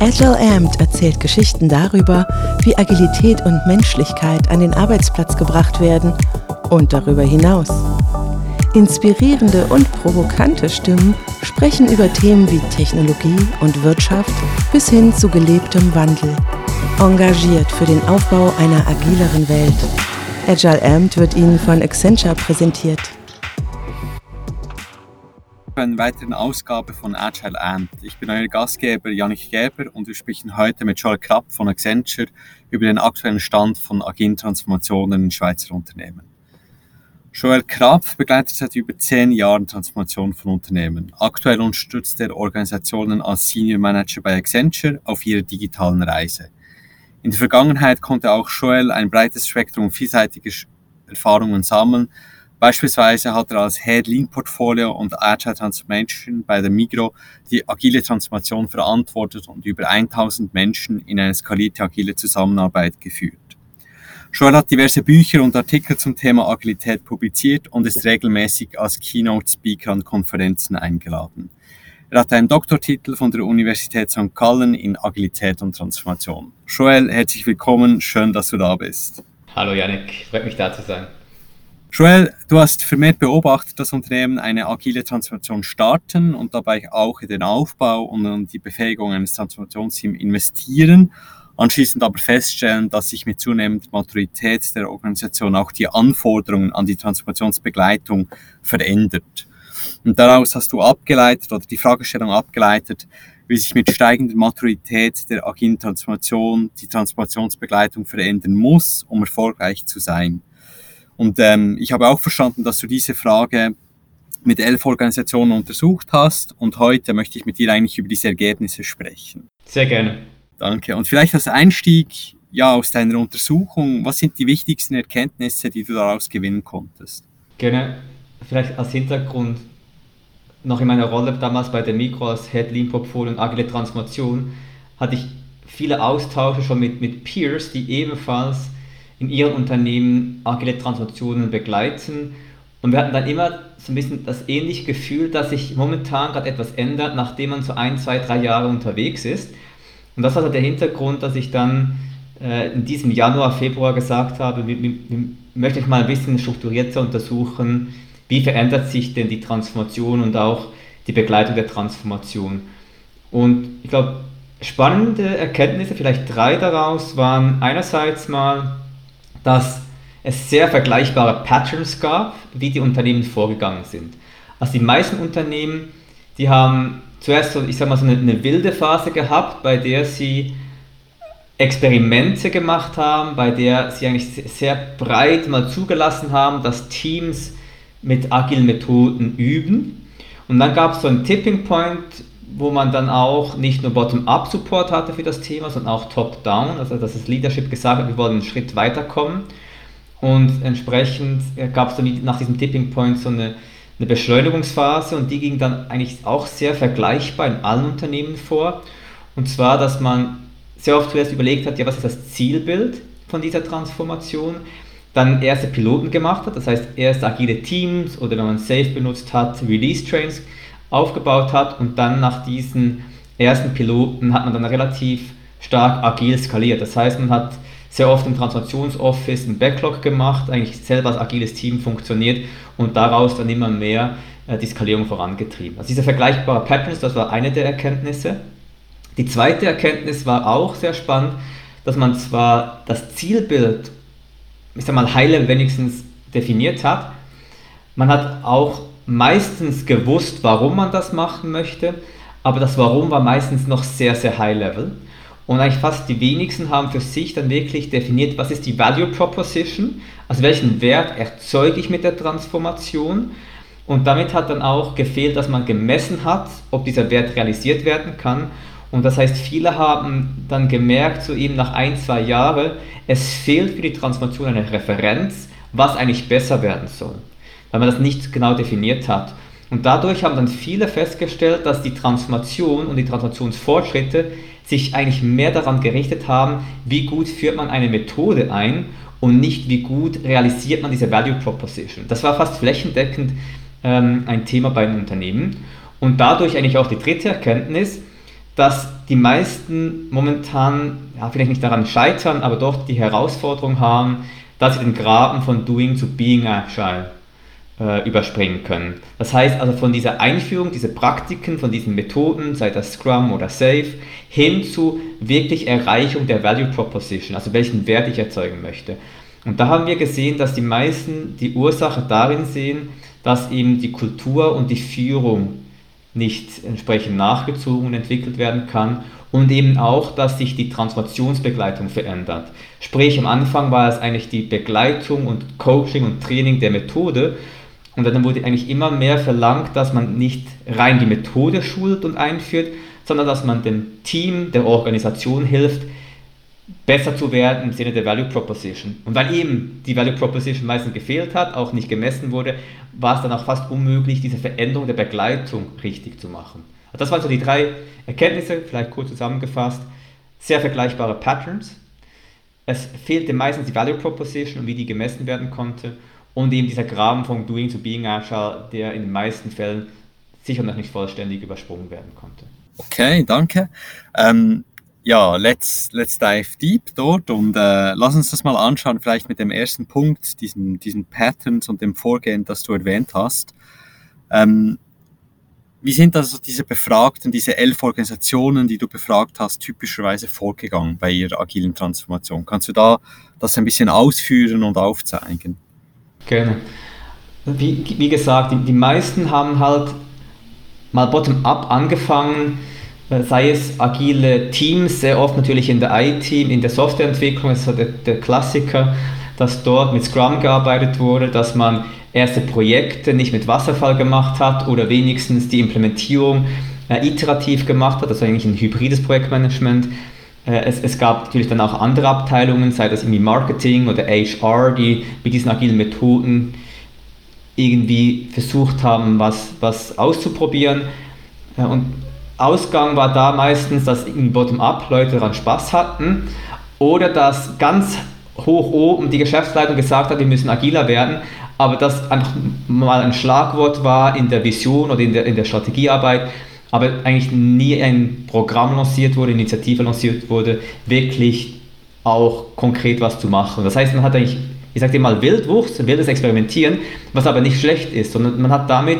Agile Amped erzählt Geschichten darüber, wie Agilität und Menschlichkeit an den Arbeitsplatz gebracht werden und darüber hinaus. Inspirierende und provokante Stimmen sprechen über Themen wie Technologie und Wirtschaft bis hin zu gelebtem Wandel. Engagiert für den Aufbau einer agileren Welt. Agile Amped wird Ihnen von Accenture präsentiert einer weiteren Ausgabe von Agile Ant. Ich bin euer Gastgeber Janik Gerber und wir sprechen heute mit Joel Krapp von Accenture über den aktuellen Stand von agilen Transformationen in Schweizer Unternehmen. Joel Krapp begleitet seit über zehn Jahren Transformation von Unternehmen. Aktuell unterstützt er Organisationen als Senior Manager bei Accenture auf ihrer digitalen Reise. In der Vergangenheit konnte auch Joel ein breites Spektrum vielseitiger Erfahrungen sammeln, Beispielsweise hat er als Head Lean Portfolio und Agile Transformation bei der Migro die agile Transformation verantwortet und über 1000 Menschen in eine skalierte agile Zusammenarbeit geführt. Joel hat diverse Bücher und Artikel zum Thema Agilität publiziert und ist regelmäßig als Keynote Speaker an Konferenzen eingeladen. Er hat einen Doktortitel von der Universität St. Gallen in Agilität und Transformation. Joel, herzlich willkommen, schön, dass du da bist. Hallo Janik, freut mich da zu sein. Joel, du hast vermehrt beobachtet, dass Unternehmen eine agile Transformation starten und dabei auch in den Aufbau und in die Befähigung eines Transformationsteams investieren, anschließend aber feststellen, dass sich mit zunehmender Maturität der Organisation auch die Anforderungen an die Transformationsbegleitung verändert. Und daraus hast du abgeleitet oder die Fragestellung abgeleitet, wie sich mit steigender Maturität der agilen Transformation die Transformationsbegleitung verändern muss, um erfolgreich zu sein. Und ähm, ich habe auch verstanden, dass du diese Frage mit elf Organisationen untersucht hast und heute möchte ich mit dir eigentlich über diese Ergebnisse sprechen. Sehr gerne. Danke. Und vielleicht als Einstieg ja, aus deiner Untersuchung, was sind die wichtigsten Erkenntnisse, die du daraus gewinnen konntest? Gerne. Vielleicht als Hintergrund, noch in meiner Rolle damals bei der Mikro als Head Lean Portfolio und Agile Transformation, hatte ich viele Austausche schon mit, mit Peers, die ebenfalls in ihren Unternehmen agile Transformationen begleiten. Und wir hatten dann immer so ein bisschen das ähnliche Gefühl, dass sich momentan gerade etwas ändert, nachdem man so ein, zwei, drei Jahre unterwegs ist. Und das war so der Hintergrund, dass ich dann äh, in diesem Januar, Februar gesagt habe, wir, wir, wir möchte ich mal ein bisschen strukturierter untersuchen, wie verändert sich denn die Transformation und auch die Begleitung der Transformation. Und ich glaube, spannende Erkenntnisse, vielleicht drei daraus, waren einerseits mal, dass es sehr vergleichbare Patterns gab, wie die Unternehmen vorgegangen sind. Also die meisten Unternehmen, die haben zuerst so, ich sag mal, so eine, eine wilde Phase gehabt, bei der sie Experimente gemacht haben, bei der sie eigentlich sehr breit mal zugelassen haben, dass Teams mit agilen Methoden üben. Und dann gab es so einen Tipping Point, wo man dann auch nicht nur Bottom-up-Support hatte für das Thema, sondern auch Top-down, also dass das Leadership gesagt hat, wir wollen einen Schritt weiterkommen. Und entsprechend gab es dann nach diesem Tipping Point so eine, eine Beschleunigungsphase und die ging dann eigentlich auch sehr vergleichbar in allen Unternehmen vor. Und zwar, dass man sehr oft zuerst überlegt hat, ja, was ist das Zielbild von dieser Transformation? Dann erste Piloten gemacht hat, das heißt erst agile Teams oder wenn man Safe benutzt hat, Release Trains aufgebaut hat und dann nach diesen ersten Piloten hat man dann relativ stark agil skaliert. Das heißt, man hat sehr oft im Transformationsoffice einen Backlog gemacht, eigentlich selber als agiles Team funktioniert und daraus dann immer mehr äh, die Skalierung vorangetrieben. Also diese vergleichbare Patterns, das war eine der Erkenntnisse. Die zweite Erkenntnis war auch sehr spannend, dass man zwar das Zielbild, ich sag mal, High-Level wenigstens definiert hat, man hat auch meistens gewusst, warum man das machen möchte, aber das Warum war meistens noch sehr, sehr high level. Und eigentlich fast die wenigsten haben für sich dann wirklich definiert, was ist die Value Proposition, also welchen Wert erzeuge ich mit der Transformation. Und damit hat dann auch gefehlt, dass man gemessen hat, ob dieser Wert realisiert werden kann. Und das heißt, viele haben dann gemerkt, so eben nach ein, zwei Jahren, es fehlt für die Transformation eine Referenz, was eigentlich besser werden soll weil man das nicht genau definiert hat. Und dadurch haben dann viele festgestellt, dass die Transformation und die Transformationsfortschritte sich eigentlich mehr daran gerichtet haben, wie gut führt man eine Methode ein und nicht wie gut realisiert man diese Value Proposition. Das war fast flächendeckend ähm, ein Thema bei den Unternehmen. Und dadurch eigentlich auch die dritte Erkenntnis, dass die meisten momentan, ja, vielleicht nicht daran scheitern, aber doch die Herausforderung haben, dass sie den Graben von Doing zu Being Agile äh, überspringen können. Das heißt also von dieser Einführung, diese Praktiken, von diesen Methoden, sei das Scrum oder Safe, hin zu wirklich Erreichung der Value Proposition, also welchen Wert ich erzeugen möchte. Und da haben wir gesehen, dass die meisten die Ursache darin sehen, dass eben die Kultur und die Führung nicht entsprechend nachgezogen und entwickelt werden kann und eben auch, dass sich die Transformationsbegleitung verändert. Sprich, am Anfang war es eigentlich die Begleitung und Coaching und Training der Methode und dann wurde eigentlich immer mehr verlangt, dass man nicht rein die Methode schult und einführt, sondern dass man dem Team, der Organisation hilft, besser zu werden im Sinne der Value Proposition. Und weil eben die Value Proposition meistens gefehlt hat, auch nicht gemessen wurde, war es dann auch fast unmöglich, diese Veränderung der Begleitung richtig zu machen. Also das waren so die drei Erkenntnisse, vielleicht kurz zusammengefasst. Sehr vergleichbare Patterns. Es fehlte meistens die Value Proposition und wie die gemessen werden konnte. Und eben dieser Graben von Doing to Being Agile, der in den meisten Fällen sicher noch nicht vollständig übersprungen werden konnte. Okay, danke. Ähm, ja, let's, let's dive deep dort und äh, lass uns das mal anschauen, vielleicht mit dem ersten Punkt, diesen, diesen Patterns und dem Vorgehen, das du erwähnt hast. Ähm, wie sind also diese Befragten, diese elf Organisationen, die du befragt hast, typischerweise vorgegangen bei ihrer agilen Transformation? Kannst du da das ein bisschen ausführen und aufzeigen? Gerne. Wie, wie gesagt, die, die meisten haben halt mal bottom-up angefangen, äh, sei es agile Teams, sehr oft natürlich in der IT, in der Softwareentwicklung, das ist der, der Klassiker, dass dort mit Scrum gearbeitet wurde, dass man erste Projekte nicht mit Wasserfall gemacht hat oder wenigstens die Implementierung äh, iterativ gemacht hat, also eigentlich ein hybrides Projektmanagement. Äh, es, es, gab natürlich dann auch andere Abteilungen, sei das irgendwie Marketing oder HR, die mit diesen agilen Methoden irgendwie versucht haben, was, was auszuprobieren. Äh, und Ausgang war da meistens, dass Bottom-up Leute daran Spaß hatten oder dass ganz hoch oben die Geschäftsleitung gesagt hat, wir müssen agiler werden, aber das einfach mal ein Schlagwort war in der Vision oder in der, in der Strategiearbeit, aber eigentlich nie ein Programm lanciert wurde, Initiative lanciert wurde, wirklich auch konkret was zu machen. Das heißt, man hat eigentlich, ich sage dir mal, Wildwuchs, wildes Experimentieren, was aber nicht schlecht ist, sondern man hat damit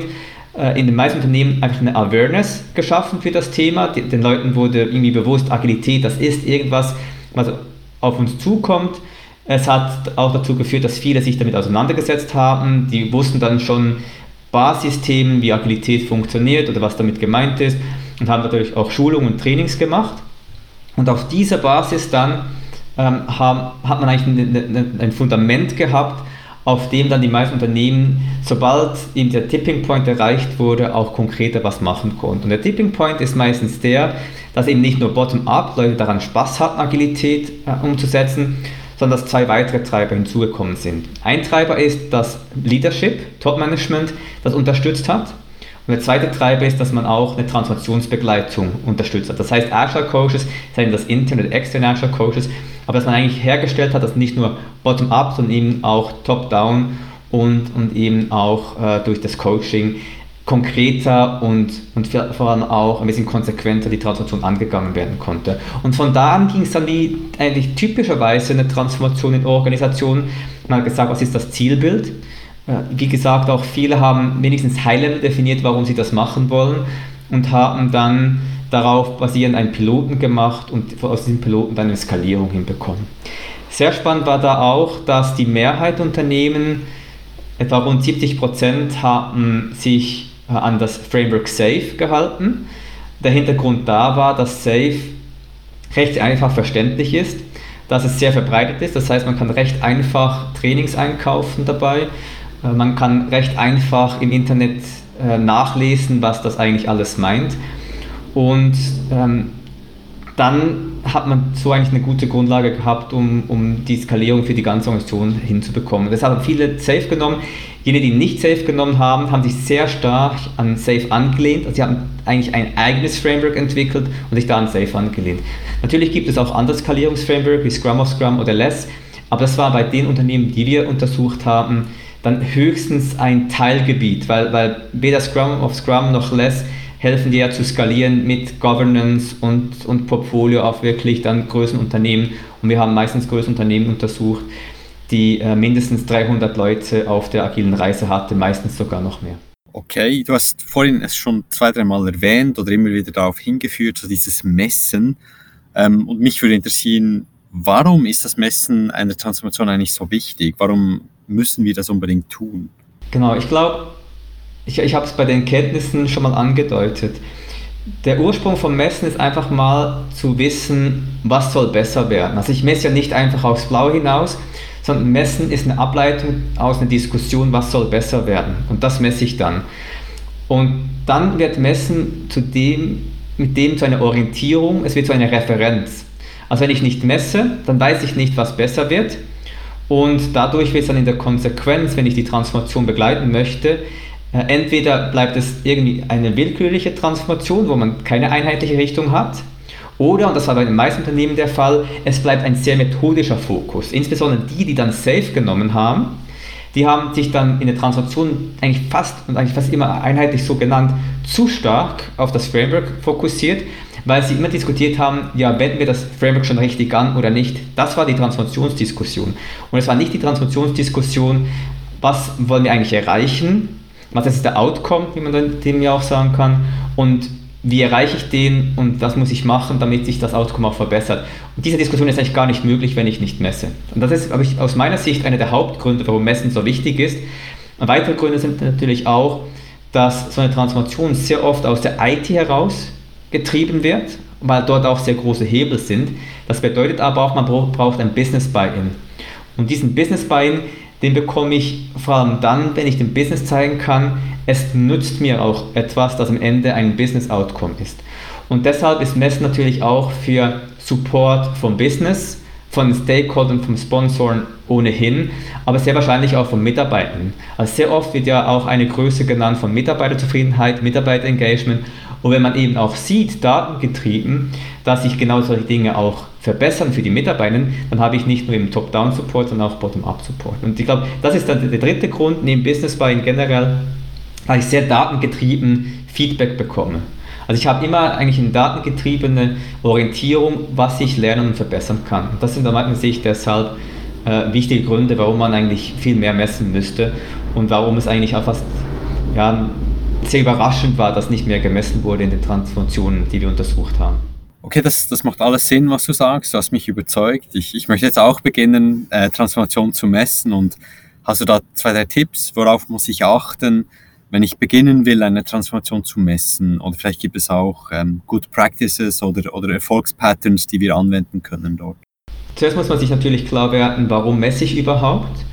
äh, in den meisten Unternehmen einfach eine Awareness geschaffen für das Thema. Den Leuten wurde irgendwie bewusst, Agilität, das ist irgendwas, was auf uns zukommt. Es hat auch dazu geführt, dass viele sich damit auseinandergesetzt haben. Die wussten dann schon Basisthemen, wie Agilität funktioniert oder was damit gemeint ist und haben natürlich auch Schulungen und Trainings gemacht. Und auf dieser Basis dann ähm, haben, hat man eigentlich ein, ein Fundament gehabt, auf dem dann die meisten Unternehmen, sobald eben der Tipping Point erreicht wurde, auch konkreter was machen konnten. Und der Tipping Point ist meistens der, dass eben nicht nur bottom-up Leute daran Spaß hatten, Agilität äh, umzusetzen, sondern dass zwei weitere Treiber hinzugekommen sind. Ein Treiber ist das Leadership, Top-Management, das unterstützt hat. Und der zweite Treiber ist, dass man auch eine Transformationsbegleitung unterstützt hat. Das heißt, Agile Coaches, seien das interne oder externe Agile Coaches, aber dass man eigentlich hergestellt hat, dass nicht nur bottom-up, sondern eben auch top-down und, und eben auch äh, durch das Coaching konkreter und, und vor allem auch ein bisschen konsequenter die Transformation angegangen werden konnte. Und von da an ging es dann wie eigentlich typischerweise eine Transformation in Organisationen. Man hat gesagt, was ist das Zielbild? Äh, wie gesagt, auch viele haben wenigstens High-Level definiert, warum sie das machen wollen und haben dann darauf basierend einen Piloten gemacht und aus diesem Piloten dann eine Skalierung hinbekommen. Sehr spannend war da auch, dass die Mehrheit der Unternehmen, etwa rund 70 Prozent, haben sich an das Framework SAFE gehalten. Der Hintergrund da war, dass SAFE recht einfach verständlich ist, dass es sehr verbreitet ist. Das heißt, man kann recht einfach Trainings einkaufen dabei. Äh, man kann recht einfach im Internet äh, nachlesen, was das eigentlich alles meint. Und ähm, dann hat man so eigentlich eine gute Grundlage gehabt, um, um die Skalierung für die ganze Organisation hinzubekommen. Das haben viele Safe genommen. Jene, die nicht Safe genommen haben, haben sich sehr stark an Safe angelehnt. Also sie haben eigentlich ein eigenes Framework entwickelt und sich da an Safe angelehnt. Natürlich gibt es auch andere Skalierungsframework wie Scrum of Scrum oder Less, aber das war bei den Unternehmen, die wir untersucht haben, dann höchstens ein Teilgebiet, weil, weil weder Scrum of Scrum noch Less helfen dir ja zu skalieren mit Governance und, und Portfolio auf wirklich dann größeren Unternehmen. Und wir haben meistens größere Unternehmen untersucht, die äh, mindestens 300 Leute auf der agilen Reise hatten, meistens sogar noch mehr. Okay, du hast vorhin es schon zwei, dreimal erwähnt oder immer wieder darauf hingeführt, so dieses Messen. Ähm, und mich würde interessieren, warum ist das Messen einer Transformation eigentlich so wichtig? Warum müssen wir das unbedingt tun? Genau, ich glaube, ich, ich habe es bei den Kenntnissen schon mal angedeutet. Der Ursprung vom Messen ist einfach mal zu wissen, was soll besser werden. Also ich messe ja nicht einfach aufs Blau hinaus, sondern Messen ist eine Ableitung aus einer Diskussion, was soll besser werden. Und das messe ich dann. Und dann wird Messen zu dem, mit dem zu einer Orientierung, es wird zu einer Referenz. Also wenn ich nicht messe, dann weiß ich nicht, was besser wird. Und dadurch wird es dann in der Konsequenz, wenn ich die Transformation begleiten möchte, äh, entweder bleibt es irgendwie eine willkürliche Transformation, wo man keine einheitliche Richtung hat, oder, und das war bei den meisten Unternehmen der Fall, es bleibt ein sehr methodischer Fokus. Insbesondere die, die dann Safe genommen haben, die haben sich dann in der Transformation eigentlich fast und eigentlich fast immer einheitlich so genannt zu stark auf das Framework fokussiert, weil sie immer diskutiert haben, ja, wenden wir das Framework schon richtig an oder nicht. Das war die Transformationsdiskussion. Und es war nicht die Transformationsdiskussion, was wollen wir eigentlich erreichen, was ist der Outcome, wie man dem ja auch sagen kann, und wie erreiche ich den und was muss ich machen, damit sich das Outcome auch verbessert. Und diese Diskussion ist eigentlich gar nicht möglich, wenn ich nicht messe. Und das ist, ich, aus meiner Sicht einer der Hauptgründe, warum Messen so wichtig ist. Und weitere Gründe sind natürlich auch, dass so eine Transformation sehr oft aus der IT heraus getrieben wird, weil dort auch sehr große Hebel sind. Das bedeutet aber auch, man braucht ein Business Buy-in. Und diesen Business Buy-in, den bekomme ich vor allem dann, wenn ich dem Business zeigen kann, es nützt mir auch etwas, das am Ende ein Business Outcome ist. Und deshalb ist Mess natürlich auch für Support vom Business, von Stakeholdern, vom Sponsoren ohnehin, aber sehr wahrscheinlich auch von Mitarbeitern. Also sehr oft wird ja auch eine Größe genannt von Mitarbeiterzufriedenheit, Mitarbeiterengagement. Und wenn man eben auch sieht, datengetrieben, dass sich genau solche Dinge auch verbessern für die Mitarbeiter, dann habe ich nicht nur im Top-Down-Support, sondern auch Bottom-Up-Support. Und ich glaube, das ist dann der dritte Grund, neben Business Buying generell, weil ich sehr datengetrieben Feedback bekomme. Also ich habe immer eigentlich eine datengetriebene Orientierung, was ich lernen und verbessern kann. Und das sind aus meiner Sicht deshalb äh, wichtige Gründe, warum man eigentlich viel mehr messen müsste und warum es eigentlich auch fast ja, sehr überraschend war, dass nicht mehr gemessen wurde in den Transformationen, die wir untersucht haben. Okay, das, das macht alles Sinn, was du sagst. Du hast mich überzeugt. Ich, ich möchte jetzt auch beginnen, äh, Transformation zu messen. Und hast du da zwei, drei Tipps? Worauf muss ich achten? wenn ich beginnen will, eine Transformation zu messen, oder vielleicht gibt es auch ähm, Good Practices oder, oder Erfolgspatterns, die wir anwenden können dort. Zuerst muss man sich natürlich klar werden, warum messe ich überhaupt?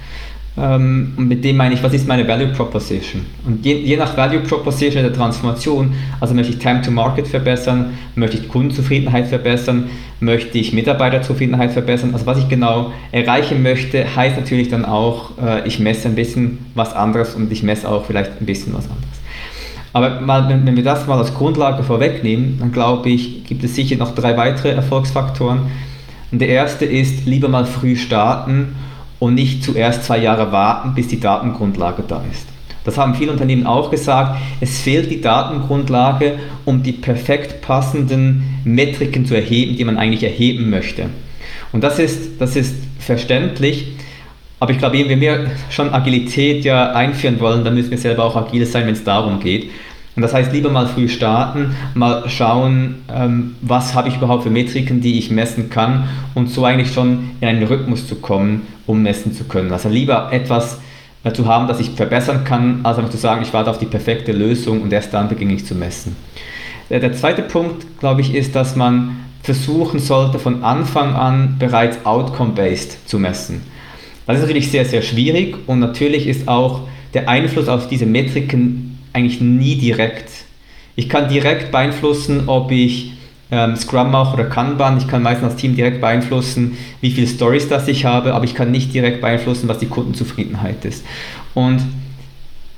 Ähm, und mit dem meine ich, was ist meine Value Proposition? Und je, je, nach Value Proposition der Transformation, also möchte ich Time to Market verbessern, möchte ich Kundenzufriedenheit verbessern, möchte ich Mitarbeiterzufriedenheit verbessern. Also was ich genau erreichen möchte, heißt natürlich dann auch, äh, ich messe ein bisschen was anderes und ich messe auch vielleicht ein bisschen was anderes. Aber mal, wenn, wenn wir das mal als Grundlage vorwegnehmen, dann glaube ich, gibt es sicher noch drei weitere Erfolgsfaktoren. Und der erste ist, lieber mal früh starten und nicht zuerst zwei Jahre warten, bis die Datengrundlage da ist. Das haben viele Unternehmen auch gesagt. Es fehlt die Datengrundlage, um die perfekt passenden Metriken zu erheben, die man eigentlich erheben möchte. Und das ist, das ist verständlich. Aber ich glaube, wenn wir schon Agilität ja einführen wollen, dann müssen wir selber auch agil sein, wenn es darum geht. Und das heißt, lieber mal früh starten, mal schauen, ähm, was habe ich überhaupt für Metriken, die ich messen kann und so eigentlich schon in einen Rhythmus zu kommen, um messen zu können. Also lieber etwas äh, zu haben, das ich verbessern kann, als einfach zu sagen, ich warte auf die perfekte Lösung und erst dann beginne ich zu messen. Der, der zweite Punkt, glaube ich, ist, dass man versuchen sollte, von Anfang an bereits outcome-based zu messen. Das ist natürlich sehr, sehr schwierig und natürlich ist auch der Einfluss auf diese Metriken eigentlich nie direkt. Ich kann direkt beeinflussen, ob ich ähm, Scrum mache oder Kanban. Ich kann meistens als Team direkt beeinflussen, wie viele Stories das ich habe, aber ich kann nicht direkt beeinflussen, was die Kundenzufriedenheit ist. Und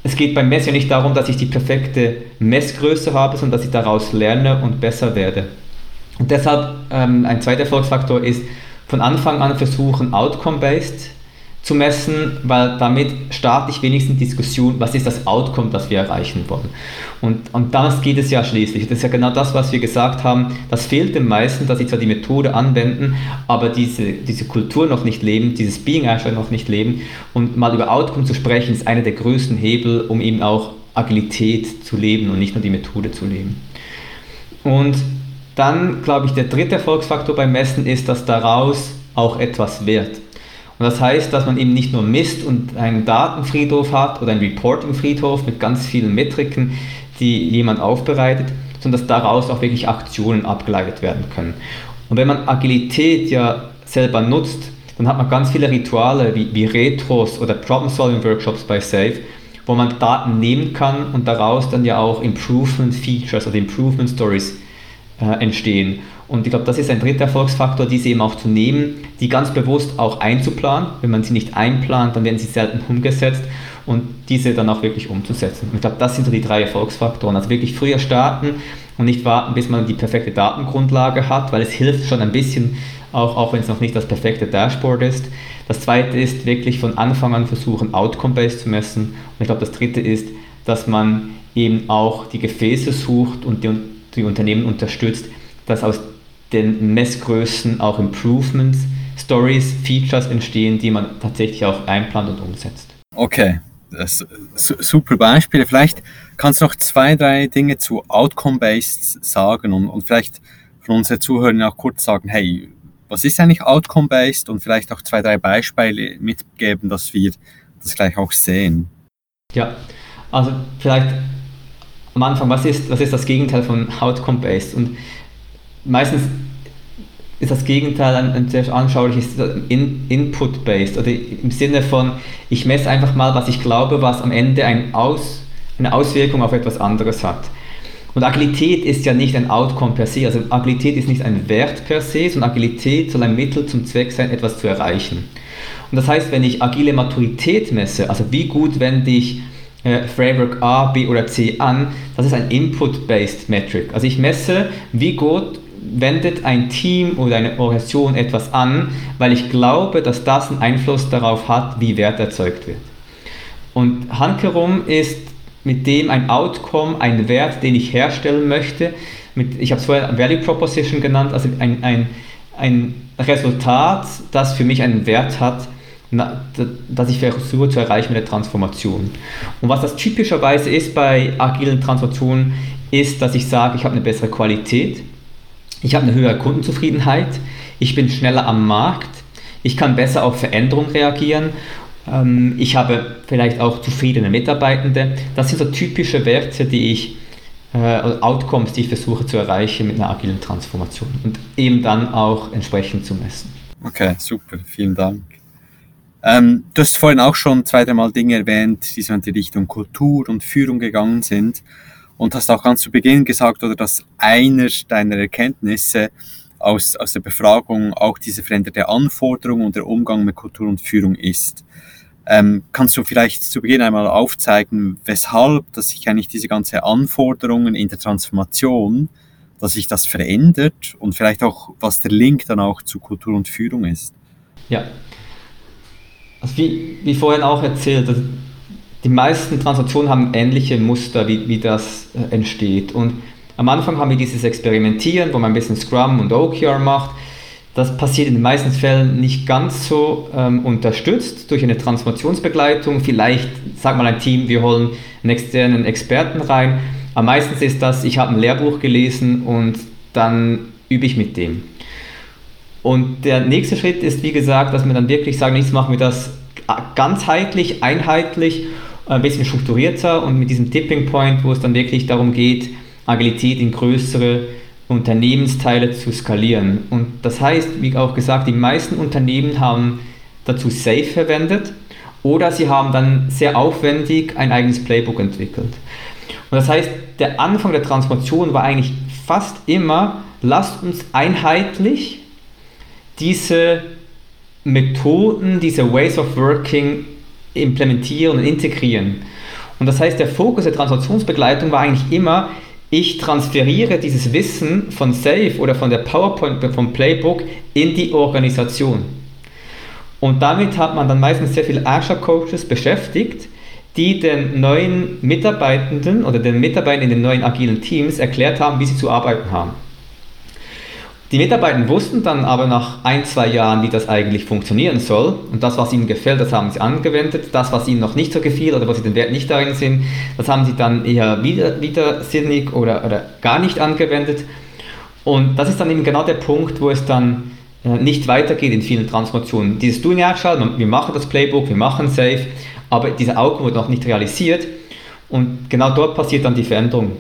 es geht beim Mess ja nicht darum, dass ich die perfekte Messgröße habe, sondern dass ich daraus lerne und besser werde. Und deshalb ähm, ein zweiter Erfolgsfaktor ist, von Anfang an versuchen, outcome-based zu messen, weil damit starte ich wenigstens Diskussion, was ist das Outcome, das wir erreichen wollen. Und, und das geht es ja schließlich. Das ist ja genau das, was wir gesagt haben. Das fehlt den meisten, dass sie zwar die Methode anwenden, aber diese, diese Kultur noch nicht leben, dieses Being Agile noch nicht leben. Und mal über Outcome zu sprechen, ist einer der größten Hebel, um eben auch Agilität zu leben und nicht nur die Methode zu leben. Und dann, glaube ich, der dritte Erfolgsfaktor beim Messen ist, dass daraus auch etwas wird. Und das heißt, dass man eben nicht nur misst und einen Datenfriedhof hat oder einen Reporting-Friedhof mit ganz vielen Metriken, die jemand aufbereitet, sondern dass daraus auch wirklich Aktionen abgeleitet werden können. Und wenn man Agilität ja selber nutzt, dann hat man ganz viele Rituale wie, wie Retros oder Problem-Solving-Workshops bei Safe, wo man Daten nehmen kann und daraus dann ja auch Improvement-Features oder Improvement-Stories äh, entstehen. Und ich glaube, das ist ein dritter Erfolgsfaktor, diese eben auch zu nehmen, die ganz bewusst auch einzuplanen. Wenn man sie nicht einplant, dann werden sie selten umgesetzt und diese dann auch wirklich umzusetzen. Ich glaube, das sind so die drei Erfolgsfaktoren. Also wirklich früher starten und nicht warten, bis man die perfekte Datengrundlage hat, weil es hilft schon ein bisschen, auch, auch wenn es noch nicht das perfekte Dashboard ist. Das zweite ist wirklich von Anfang an versuchen, Outcome-based zu messen. Und ich glaube, das dritte ist, dass man eben auch die Gefäße sucht und die, die Unternehmen unterstützt, dass aus den Messgrößen auch Improvements, Stories, Features entstehen, die man tatsächlich auch einplant und umsetzt. Okay, das super Beispiele. Vielleicht kannst du noch zwei, drei Dinge zu Outcome-Based sagen und, und vielleicht von unseren Zuhörern auch kurz sagen, hey, was ist eigentlich Outcome-Based und vielleicht auch zwei, drei Beispiele mitgeben, dass wir das gleich auch sehen. Ja, also vielleicht am Anfang, was ist, was ist das Gegenteil von Outcome-Based? Und meistens ist das Gegenteil ein, ein sehr anschauliches in, Input-based oder im Sinne von, ich messe einfach mal, was ich glaube, was am Ende ein Aus, eine Auswirkung auf etwas anderes hat. Und Agilität ist ja nicht ein Outcome per se, also Agilität ist nicht ein Wert per se, sondern Agilität soll ein Mittel zum Zweck sein, etwas zu erreichen. Und das heißt, wenn ich agile Maturität messe, also wie gut wende ich äh, Framework A, B oder C an, das ist ein Input-based Metric. Also ich messe, wie gut wendet ein Team oder eine Organisation etwas an, weil ich glaube, dass das einen Einfluss darauf hat, wie Wert erzeugt wird. Und handherum ist mit dem ein Outcome, ein Wert, den ich herstellen möchte. Mit, ich habe es vorher Value Proposition genannt, also ein, ein, ein Resultat, das für mich einen Wert hat, das ich versuche zu erreichen mit der Transformation. Und was das typischerweise ist bei agilen Transformationen, ist, dass ich sage, ich habe eine bessere Qualität, ich habe eine höhere Kundenzufriedenheit, ich bin schneller am Markt, ich kann besser auf Veränderungen reagieren, ähm, ich habe vielleicht auch zufriedene Mitarbeitende. Das sind so typische Werte, die ich, äh, Outcomes, die ich versuche zu erreichen mit einer agilen Transformation und eben dann auch entsprechend zu messen. Okay, super, vielen Dank. Ähm, du hast vorhin auch schon zwei, dreimal Dinge erwähnt, die so in die Richtung Kultur und Führung gegangen sind und hast auch ganz zu Beginn gesagt, oder dass einer deiner Erkenntnisse aus, aus der Befragung auch diese veränderte Anforderung und der Umgang mit Kultur und Führung ist. Ähm, kannst du vielleicht zu Beginn einmal aufzeigen, weshalb, dass sich eigentlich diese ganze Anforderungen in der Transformation, dass sich das verändert und vielleicht auch, was der Link dann auch zu Kultur und Führung ist? Ja. Also wie, wie vorhin auch erzählt, also die meisten Transaktionen haben ähnliche Muster, wie, wie das äh, entsteht. Und am Anfang haben wir dieses Experimentieren, wo man ein bisschen Scrum und OKR macht. Das passiert in den meisten Fällen nicht ganz so ähm, unterstützt durch eine Transformationsbegleitung. Vielleicht sagt mal ein Team, wir holen einen externen Experten rein. Am meisten ist das, ich habe ein Lehrbuch gelesen und dann übe ich mit dem. Und der nächste Schritt ist, wie gesagt, dass wir dann wirklich sagen, jetzt machen wir das ganzheitlich, einheitlich ein bisschen strukturierter und mit diesem Tipping Point, wo es dann wirklich darum geht, Agilität in größere Unternehmensteile zu skalieren. Und das heißt, wie auch gesagt, die meisten Unternehmen haben dazu Safe verwendet oder sie haben dann sehr aufwendig ein eigenes Playbook entwickelt. Und das heißt, der Anfang der Transformation war eigentlich fast immer, lasst uns einheitlich diese Methoden, diese Ways of Working implementieren und integrieren. Und das heißt, der Fokus der Transaktionsbegleitung war eigentlich immer, ich transferiere dieses Wissen von Safe oder von der PowerPoint, vom Playbook in die Organisation. Und damit hat man dann meistens sehr viele Azure Coaches beschäftigt, die den neuen Mitarbeitenden oder den Mitarbeitern in den neuen agilen Teams erklärt haben, wie sie zu arbeiten haben. Die Mitarbeiter wussten dann aber nach ein, zwei Jahren, wie das eigentlich funktionieren soll. Und das, was ihnen gefällt, das haben sie angewendet. Das, was ihnen noch nicht so gefiel oder was sie den Wert nicht darin sind, das haben sie dann eher wieder, widersinnig oder, oder gar nicht angewendet. Und das ist dann eben genau der Punkt, wo es dann äh, nicht weitergeht in vielen Transformationen. Dieses Doing Agile, wir machen das Playbook, wir machen Safe, aber dieser Outcome wird noch nicht realisiert. Und genau dort passiert dann die Veränderung.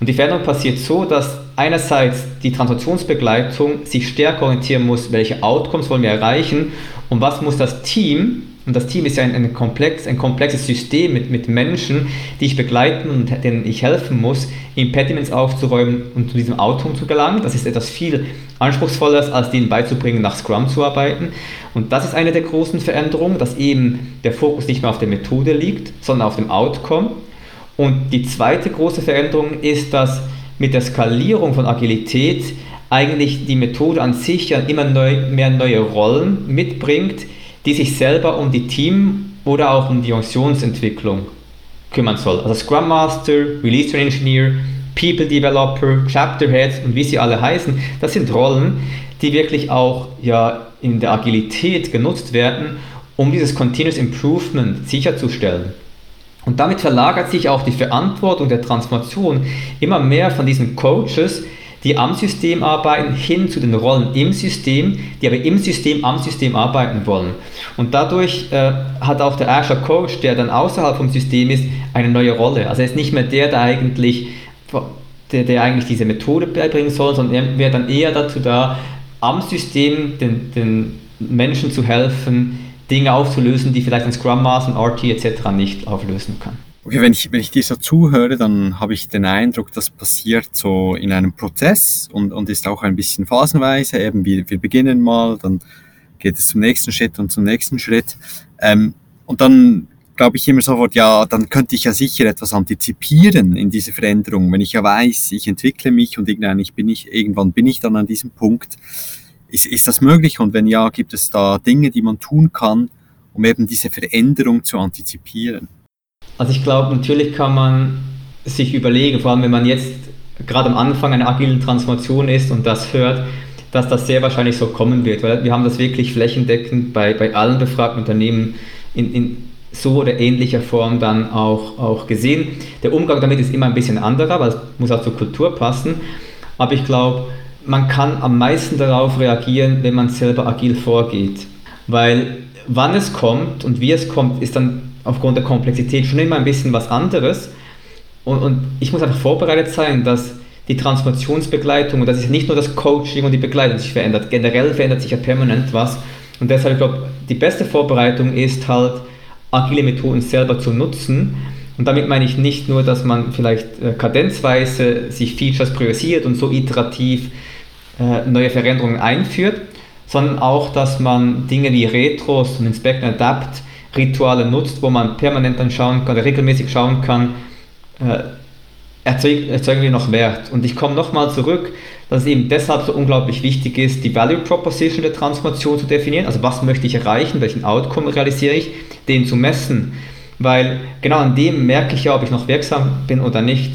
Und die Veränderung passiert so, dass einerseits die Transaktionsbegleitung sich stärker orientieren muss, welche Outcomes wollen wir erreichen und was muss das Team, und das Team ist ja ein, ein, komplex, ein komplexes System mit, mit Menschen, die ich begleiten und denen ich helfen muss, Impediments aufzuräumen und zu diesem Outcome zu gelangen. Das ist etwas viel anspruchsvolleres, als denen beizubringen, nach Scrum zu arbeiten. Und das ist eine der großen Veränderungen, dass eben der Fokus nicht mehr auf der Methode liegt, sondern auf dem Outcome. Und die zweite große Veränderung ist, dass mit der Skalierung von Agilität eigentlich die Methode an sich ja immer neu, mehr neue Rollen mitbringt, die sich selber um die Team- oder auch um die Organisationsentwicklung kümmern soll. Also Scrum Master, Release Train Engineer, People Developer, Chapter Heads und wie sie alle heißen, das sind Rollen, die wirklich auch ja in der Agilität genutzt werden, um dieses Continuous Improvement sicherzustellen. Und damit verlagert sich auch die Verantwortung der Transformation immer mehr von diesen Coaches, die am System arbeiten, hin zu den Rollen im System, die aber im System am System arbeiten wollen. Und dadurch äh, hat auch der Azure Coach, der dann außerhalb vom System ist, eine neue Rolle. Also er ist nicht mehr der, der eigentlich, der, der eigentlich diese Methode beibringen soll, sondern er wäre dann eher dazu da, am System den, den Menschen zu helfen, Dinge aufzulösen, die vielleicht ein Scrum Master, ein RT etc. nicht auflösen kann. Okay, wenn ich, wenn ich dir so zuhöre, dann habe ich den Eindruck, das passiert so in einem Prozess und, und ist auch ein bisschen phasenweise. Eben, wir, wir beginnen mal, dann geht es zum nächsten Schritt und zum nächsten Schritt. Ähm, und dann glaube ich immer sofort, ja, dann könnte ich ja sicher etwas antizipieren in diese Veränderung, wenn ich ja weiß, ich entwickle mich und irgendwann bin ich, irgendwann bin ich dann an diesem Punkt. Ist, ist das möglich? Und wenn ja, gibt es da Dinge, die man tun kann, um eben diese Veränderung zu antizipieren? Also ich glaube, natürlich kann man sich überlegen, vor allem wenn man jetzt gerade am Anfang einer agilen Transformation ist und das hört, dass das sehr wahrscheinlich so kommen wird, weil wir haben das wirklich flächendeckend bei, bei allen befragten Unternehmen in, in so oder ähnlicher Form dann auch, auch gesehen. Der Umgang damit ist immer ein bisschen anderer, weil es muss auch zur Kultur passen. Aber ich glaube, man kann am meisten darauf reagieren, wenn man selber agil vorgeht. Weil wann es kommt und wie es kommt, ist dann aufgrund der Komplexität schon immer ein bisschen was anderes. Und, und ich muss einfach vorbereitet sein, dass die Transformationsbegleitung, und das ist nicht nur das Coaching und die Begleitung sich verändert, generell verändert sich ja permanent was. Und deshalb, glaube ich, die beste Vorbereitung ist halt, agile Methoden selber zu nutzen. Und damit meine ich nicht nur, dass man vielleicht äh, kadenzweise sich Features priorisiert und so iterativ äh, neue Veränderungen einführt, sondern auch, dass man Dinge wie Retros und Inspect and Adapt Rituale nutzt, wo man permanent dann schauen kann, regelmäßig schauen kann, äh, erzeugen, erzeugen wir noch Wert. Und ich komme nochmal zurück, dass es eben deshalb so unglaublich wichtig ist, die Value Proposition der Transformation zu definieren. Also was möchte ich erreichen, welchen Outcome realisiere ich, den zu messen. Weil genau an dem merke ich ja, ob ich noch wirksam bin oder nicht.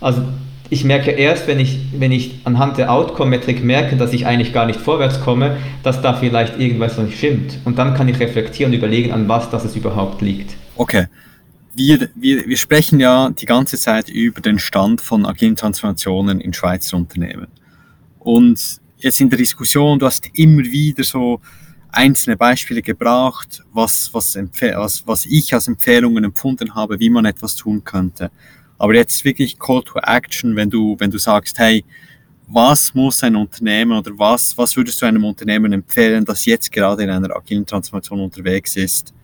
Also ich merke erst, wenn ich, wenn ich anhand der Outcome-Metrik merke, dass ich eigentlich gar nicht vorwärts komme, dass da vielleicht irgendwas noch nicht stimmt. Und dann kann ich reflektieren und überlegen, an was das es überhaupt liegt. Okay. Wir, wir, wir sprechen ja die ganze Zeit über den Stand von agilen Transformationen in Schweizer Unternehmen. Und jetzt in der Diskussion, du hast immer wieder so einzelne Beispiele gebracht, was, was, was, was ich als Empfehlungen empfunden habe, wie man etwas tun könnte. Aber jetzt wirklich Call to Action, wenn du, wenn du sagst, hey, was muss ein Unternehmen oder was, was würdest du einem Unternehmen empfehlen, das jetzt gerade in einer agilen Transformation unterwegs ist,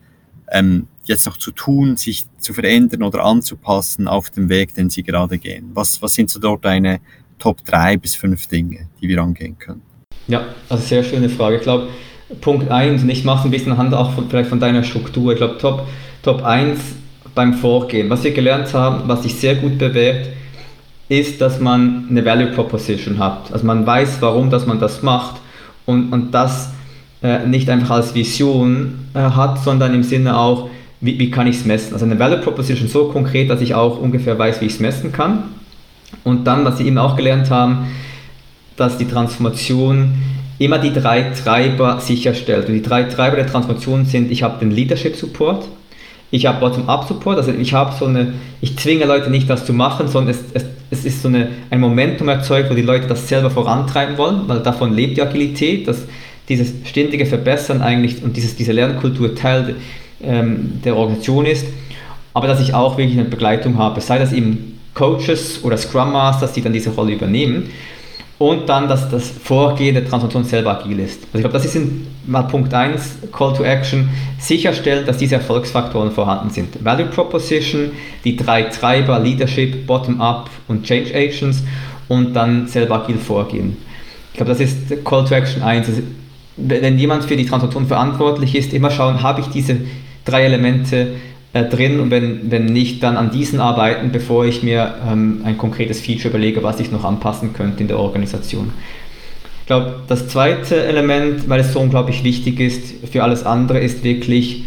ähm, jetzt noch zu tun, sich zu verändern oder anzupassen auf dem Weg, den sie gerade gehen? Was, was sind so dort deine Top 3 bis 5 Dinge, die wir angehen können? Ja, also sehr schöne Frage. Ich glaube, Punkt 1, und ich mache es ein bisschen anhand auch von, vielleicht von deiner Struktur. Ich glaube, Top, Top 1 beim Vorgehen. Was wir gelernt haben, was sich sehr gut bewährt, ist, dass man eine Value Proposition hat. Also man weiß, warum dass man das macht und, und das äh, nicht einfach als Vision äh, hat, sondern im Sinne auch, wie, wie kann ich es messen? Also eine Value Proposition so konkret, dass ich auch ungefähr weiß, wie ich es messen kann. Und dann, was Sie eben auch gelernt haben, dass die Transformation immer die drei Treiber sicherstellt. Und die drei Treiber der Transformation sind, ich habe den Leadership Support, ich habe Bottom-up Support, also ich habe so eine, ich zwinge Leute nicht das zu machen, sondern es, es, es ist so eine, ein Momentum erzeugt, wo die Leute das selber vorantreiben wollen, weil davon lebt die Agilität, dass dieses ständige Verbessern eigentlich und dieses, diese Lernkultur Teil ähm, der Organisation ist, aber dass ich auch wirklich eine Begleitung habe, sei das eben Coaches oder Scrum Masters, die dann diese Rolle übernehmen und dann, dass das Vorgehen der Transformation selber agil ist. Also ich glaube, das ist mal Punkt 1, Call to Action, sicherstellen, dass diese Erfolgsfaktoren vorhanden sind. Value Proposition, die drei Treiber, Leadership, Bottom-up und Change Agents und dann selber agil vorgehen. Ich glaube, das ist Call to Action 1. Also wenn jemand für die Transformation verantwortlich ist, immer schauen, habe ich diese drei Elemente äh, drin und wenn, wenn nicht, dann an diesen arbeiten, bevor ich mir ähm, ein konkretes Feature überlege, was ich noch anpassen könnte in der Organisation. Ich glaube, das zweite Element, weil es so unglaublich wichtig ist für alles andere, ist wirklich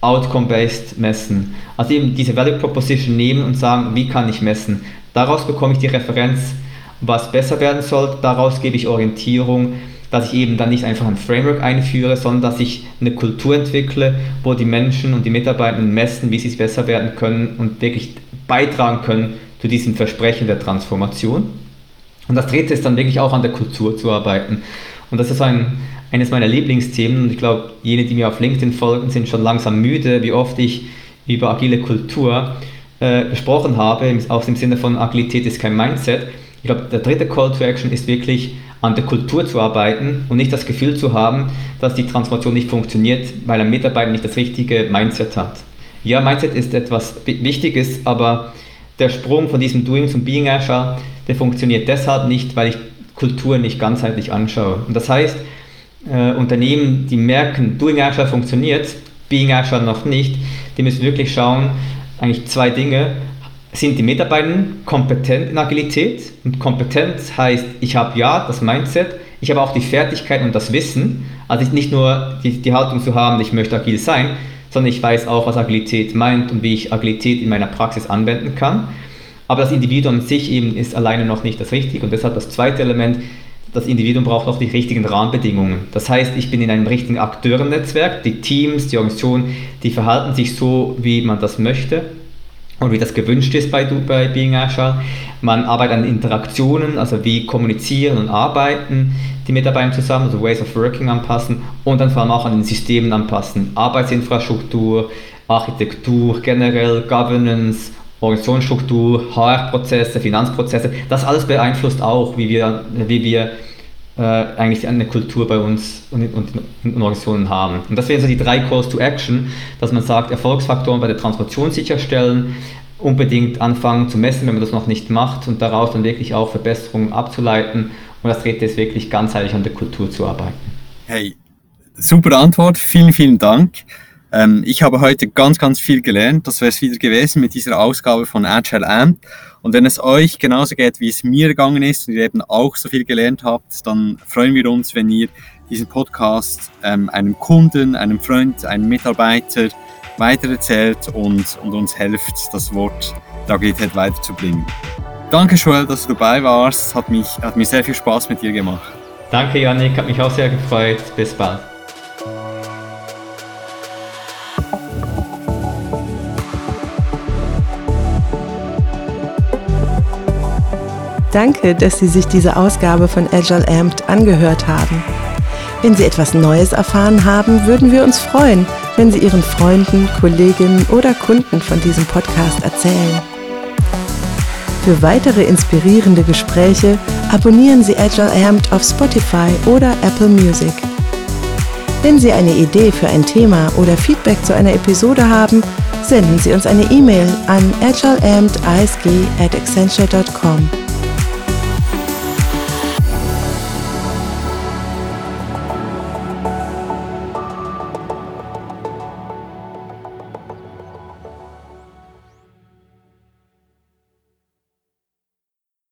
Outcome-based messen. Also eben diese Value Proposition nehmen und sagen, wie kann ich messen? Daraus bekomme ich die Referenz, was besser werden soll, daraus gebe ich Orientierung dass ich eben dann nicht einfach ein Framework einführe, sondern dass ich eine Kultur entwickle, wo die Menschen und die Mitarbeitenden messen, wie sie es besser werden können und wirklich beitragen können zu diesem Versprechen der Transformation. Und das dritte ist dann wirklich auch an der Kultur zu arbeiten. Und das ist ein, eines meiner Lieblingsthemen. Und ich glaube, jene, die mir auf LinkedIn folgen, sind schon langsam müde, wie oft ich über agile Kultur äh, gesprochen habe, auch im Sinne von Agilität ist kein Mindset. Ich glaube, der dritte Call to Action ist wirklich an der Kultur zu arbeiten und nicht das Gefühl zu haben, dass die Transformation nicht funktioniert, weil ein Mitarbeiter nicht das richtige Mindset hat. Ja, Mindset ist etwas Wichtiges, aber der Sprung von diesem Doing zum Being Agile, der funktioniert deshalb nicht, weil ich Kultur nicht ganzheitlich anschaue. Und das heißt, äh, Unternehmen, die merken, Doing Agile funktioniert, Being Agile noch nicht, die müssen wirklich schauen, eigentlich zwei Dinge sind die Mitarbeiter kompetent in Agilität. Und Kompetenz heißt, ich habe ja das Mindset, ich habe auch die Fertigkeit und das Wissen. Also nicht nur die, die Haltung zu haben, ich möchte agil sein, sondern ich weiß auch, was Agilität meint und wie ich Agilität in meiner Praxis anwenden kann. Aber das Individuum an sich eben ist alleine noch nicht das Richtige. Und deshalb das zweite Element, das Individuum braucht auch die richtigen Rahmenbedingungen. Das heißt, ich bin in einem richtigen Akteurennetzwerk, die Teams, die Organisationen, die verhalten sich so, wie man das möchte und wie das gewünscht ist bei, bei Being Agile. Man arbeitet an Interaktionen, also wie kommunizieren und arbeiten die Mitarbeiter zusammen, also Ways of Working anpassen und dann vor allem auch an den Systemen anpassen. Arbeitsinfrastruktur, Architektur, generell Governance, Organisationsstruktur, HR-Prozesse, Finanzprozesse, das alles beeinflusst auch, wie wir, wie wir äh, eigentlich eine Kultur bei uns und in, und in Organisationen haben. Und das wären so die drei Calls to Action, dass man sagt, Erfolgsfaktoren bei der Transformation sicherstellen, unbedingt anfangen zu messen, wenn man das noch nicht macht und daraus dann wirklich auch Verbesserungen abzuleiten. Und das dritte ist wirklich ganzheitlich an der Kultur zu arbeiten. Hey, super Antwort. Vielen, vielen Dank. Ähm, ich habe heute ganz, ganz viel gelernt. Das wäre es wieder gewesen mit dieser Ausgabe von Agile Amp. Und wenn es euch genauso geht, wie es mir gegangen ist und ihr eben auch so viel gelernt habt, dann freuen wir uns, wenn ihr diesen Podcast ähm, einem Kunden, einem Freund, einem Mitarbeiter weitererzählt und, und uns helft, das Wort Agilität weiterzubringen. Danke, Joel, dass du dabei warst. Hat, mich, hat mir sehr viel Spaß mit dir gemacht. Danke, Janik. Hat mich auch sehr gefreut. Bis bald. Danke, dass Sie sich diese Ausgabe von Agile Amped angehört haben. Wenn Sie etwas Neues erfahren haben, würden wir uns freuen, wenn Sie Ihren Freunden, Kolleginnen oder Kunden von diesem Podcast erzählen. Für weitere inspirierende Gespräche abonnieren Sie Agile Amped auf Spotify oder Apple Music. Wenn Sie eine Idee für ein Thema oder Feedback zu einer Episode haben, senden Sie uns eine E-Mail an agileampedisg at accenture.com.